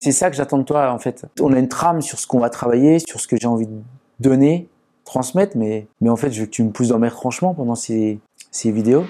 C'est ça que j'attends de toi en fait. On a une trame sur ce qu'on va travailler, sur ce que j'ai envie de donner, transmettre, mais, mais en fait je veux que tu me pousses dans mes retranchements pendant ces, ces vidéos.